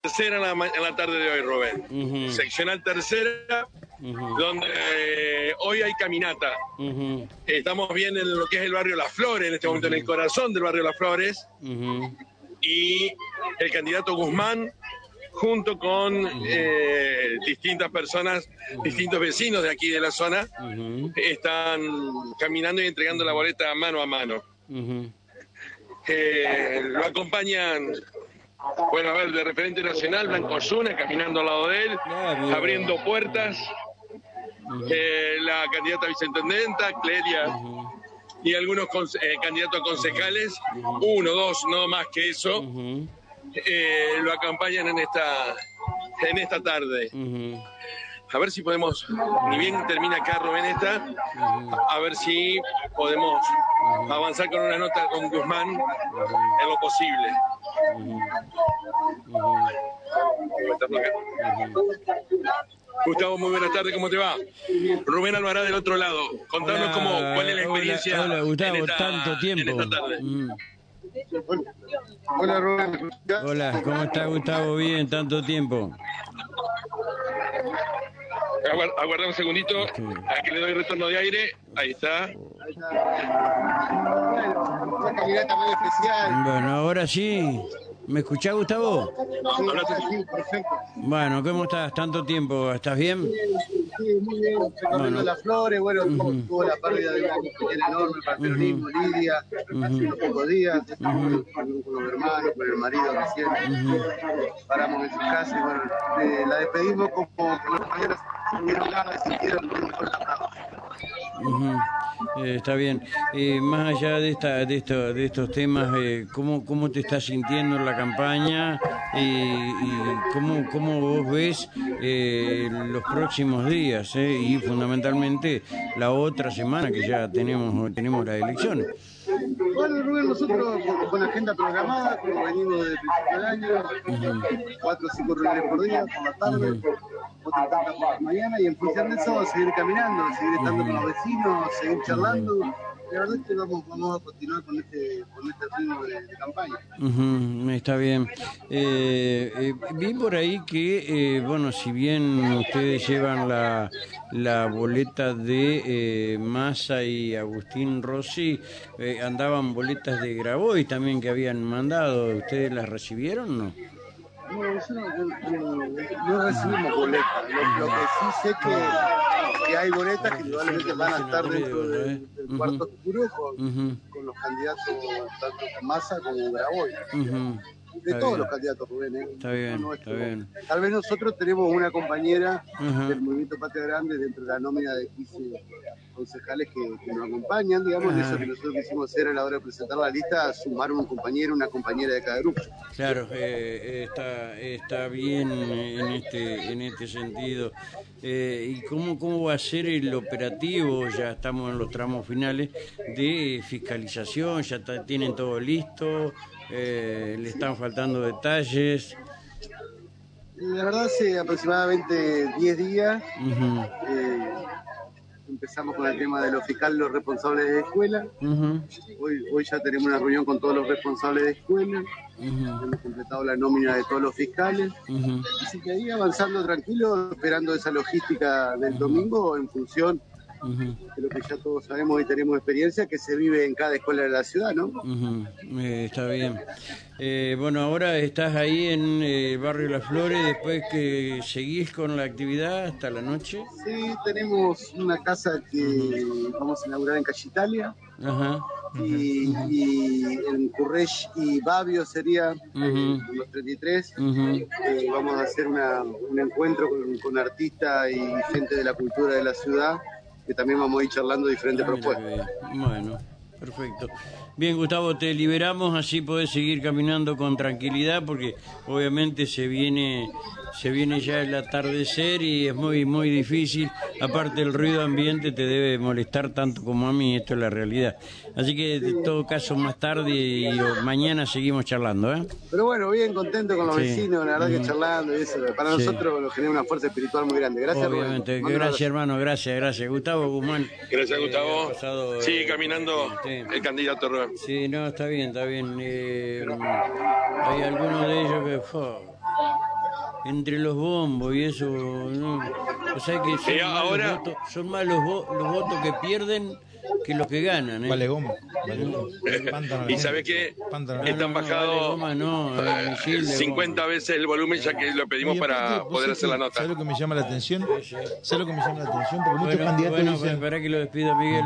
tercera en la, en la tarde de hoy, Rubén. Ujú. Seccional tercera, donde eh, hoy hay caminata. Estamos bien en lo que es el barrio Las Flores, en este momento en el corazón del barrio Las Flores, y el candidato Guzmán, junto con eh, distintas personas, distintos vecinos de aquí de la zona, están caminando y entregando la boleta mano a mano. Eh, lo acompañan, bueno, a ver, de referente nacional, Blanco Osuna, caminando al lado de él, abriendo puertas, eh, la candidata viceintendenta, Clelia, y algunos eh, candidatos a concejales, uno, dos, no más que eso, eh, lo acompañan en esta, en esta tarde. A ver si podemos, ni bien termina acá Rubén esta, a ver si podemos avanzar con una nota con Guzmán en lo posible. Gustavo, muy buenas tardes, ¿cómo te va? Rubén Alvarado del otro lado. Contanos Hola, cómo, cuál es la hola, experiencia Hola, Gustavo, en esta, tanto tiempo. en esta tarde. Mm. Hola Rubén, Hola, ¿cómo está Gustavo? Bien, tanto tiempo. Aguar- Aguarda un segundito, a que le doy retorno de aire. Ahí está. Una caminata muy especial. Bueno, ahora sí. ¿Me escuchás, Gustavo? Sí, sí, perfecto. Bueno, ¿cómo estás? ¿Tanto tiempo? ¿Estás bien? Sí, muy bien. Recorriendo Bueno. las flores, bueno, tuvo, tuvo la pérdida de una compañera enorme para el peronismo, Lidia, hace unos pocos días, con, los hermanos, con el marido recién, paramos en su casa y bueno, eh, la despedimos como con los compañeros sintieron ganas, sintieron muy mejor la. Eh, está bien. Eh, más allá de esta, de esto, de estos temas, eh, ¿cómo, ¿cómo te estás sintiendo en la campaña y, y cómo, cómo vos ves eh, los próximos días eh, y fundamentalmente la otra semana que ya tenemos tenemos las elecciones? Bueno, Rubén, nosotros con, agenda programada, como venimos desde el principio del año, cuatro o cinco reuniones por día, por la tarde, mañana, y en función de eso seguir caminando, seguir estando con los vecinos, seguir charlando. La verdad es que vamos, vamos a continuar con este, con este ritmo de, de campaña. Ujú, está bien. Eh, eh, vi por ahí que, eh, bueno, si bien ustedes llevan la, la boleta de eh, Massa y Agustín Rossi, eh, andaban boletas de Grabois también que habían mandado. ¿Ustedes las recibieron o no? No, nosotros no, no- no recibimos boletas. Lo, lo que sí sé que, que hay boletas que indudablemente van a estar dentro del, del cuarto oscuro con, con los candidatos tanto Massa como Grabois. ujú. De Está todos bien. los candidatos, Rubén. ¿eh? Está bien, No está bien. Tal vez nosotros tenemos una compañera del Movimiento Patria Grande dentro de la nómina de 15 concejales que, que nos acompañan, digamos, Ajá. eso que nosotros quisimos hacer a la hora de presentar la lista, sumar un compañero, una compañera de cada grupo. Claro, eh, está, está bien en este, en este sentido. Eh, ¿Y cómo, cómo va a ser el operativo? Ya estamos en los tramos finales de fiscalización, ya está- tienen todo listo, eh, le están faltando detalles. La verdad, hace aproximadamente 10 días eh, empezamos con el tema de los fiscales, los responsables de escuela. Hoy, hoy ya tenemos una reunión con todos los responsables de escuela, hemos completado la nómina de todos los fiscales. Así que ahí avanzando tranquilo, esperando esa logística del domingo en función De lo que ya todos sabemos y tenemos experiencia, que se vive en cada escuela de la ciudad, ¿no? ujú, eh, está bien. Eh, bueno, ahora estás ahí en el barrio Las Flores, después que seguís con la actividad hasta la noche. Sí, tenemos una casa que vamos a inaugurar en Calle Italia Ajá. y, y en Currech y Babio sería Ujú. los 33. Ujú. Eh, vamos a hacer una- un encuentro con, con artistas y gente de la cultura de la ciudad, que también vamos a ir charlando diferentes Ah, propuestas. Bueno, perfecto. Bien, Gustavo, te liberamos, así podés seguir caminando con tranquilidad, porque obviamente se viene, se viene ya el atardecer y es muy, muy difícil. Aparte, el ruido ambiente te debe molestar tanto como a mí, esto es la realidad. Así que, en todo caso, más tarde y o mañana seguimos charlando, ¿eh? Pero bueno, bien contento con los Sí. vecinos, la verdad que charlando y eso, para Sí. nosotros nos genera una fuerza espiritual muy grande. Gracias. Obviamente, gracias, hermano, gracias, gracias. Gustavo Guzmán. Gracias, eh, Gustavo. pasado, eh, caminando sí. El candidato Rubén. Sí, no, está bien, está bien. Eh, hay algunos de ellos que... entre los bombos y eso, ¿no? O sea que son, Eh, más, ahora- los votos, son más los, vo- los votos que pierden que los que ganan. ¿eh? Vale goma. Vale goma. Pántano Y goma. que están no, no, bajado vale goma no, eh, eh, misil de 50 goma. veces el volumen ya que lo pedimos para aparte, poder hacer la nota. ¿Sabes lo que me llama la atención? ¿Sabes lo que me llama la atención? Porque muchos Bueno, candidatos bueno, dicen... para que lo despida Miguel.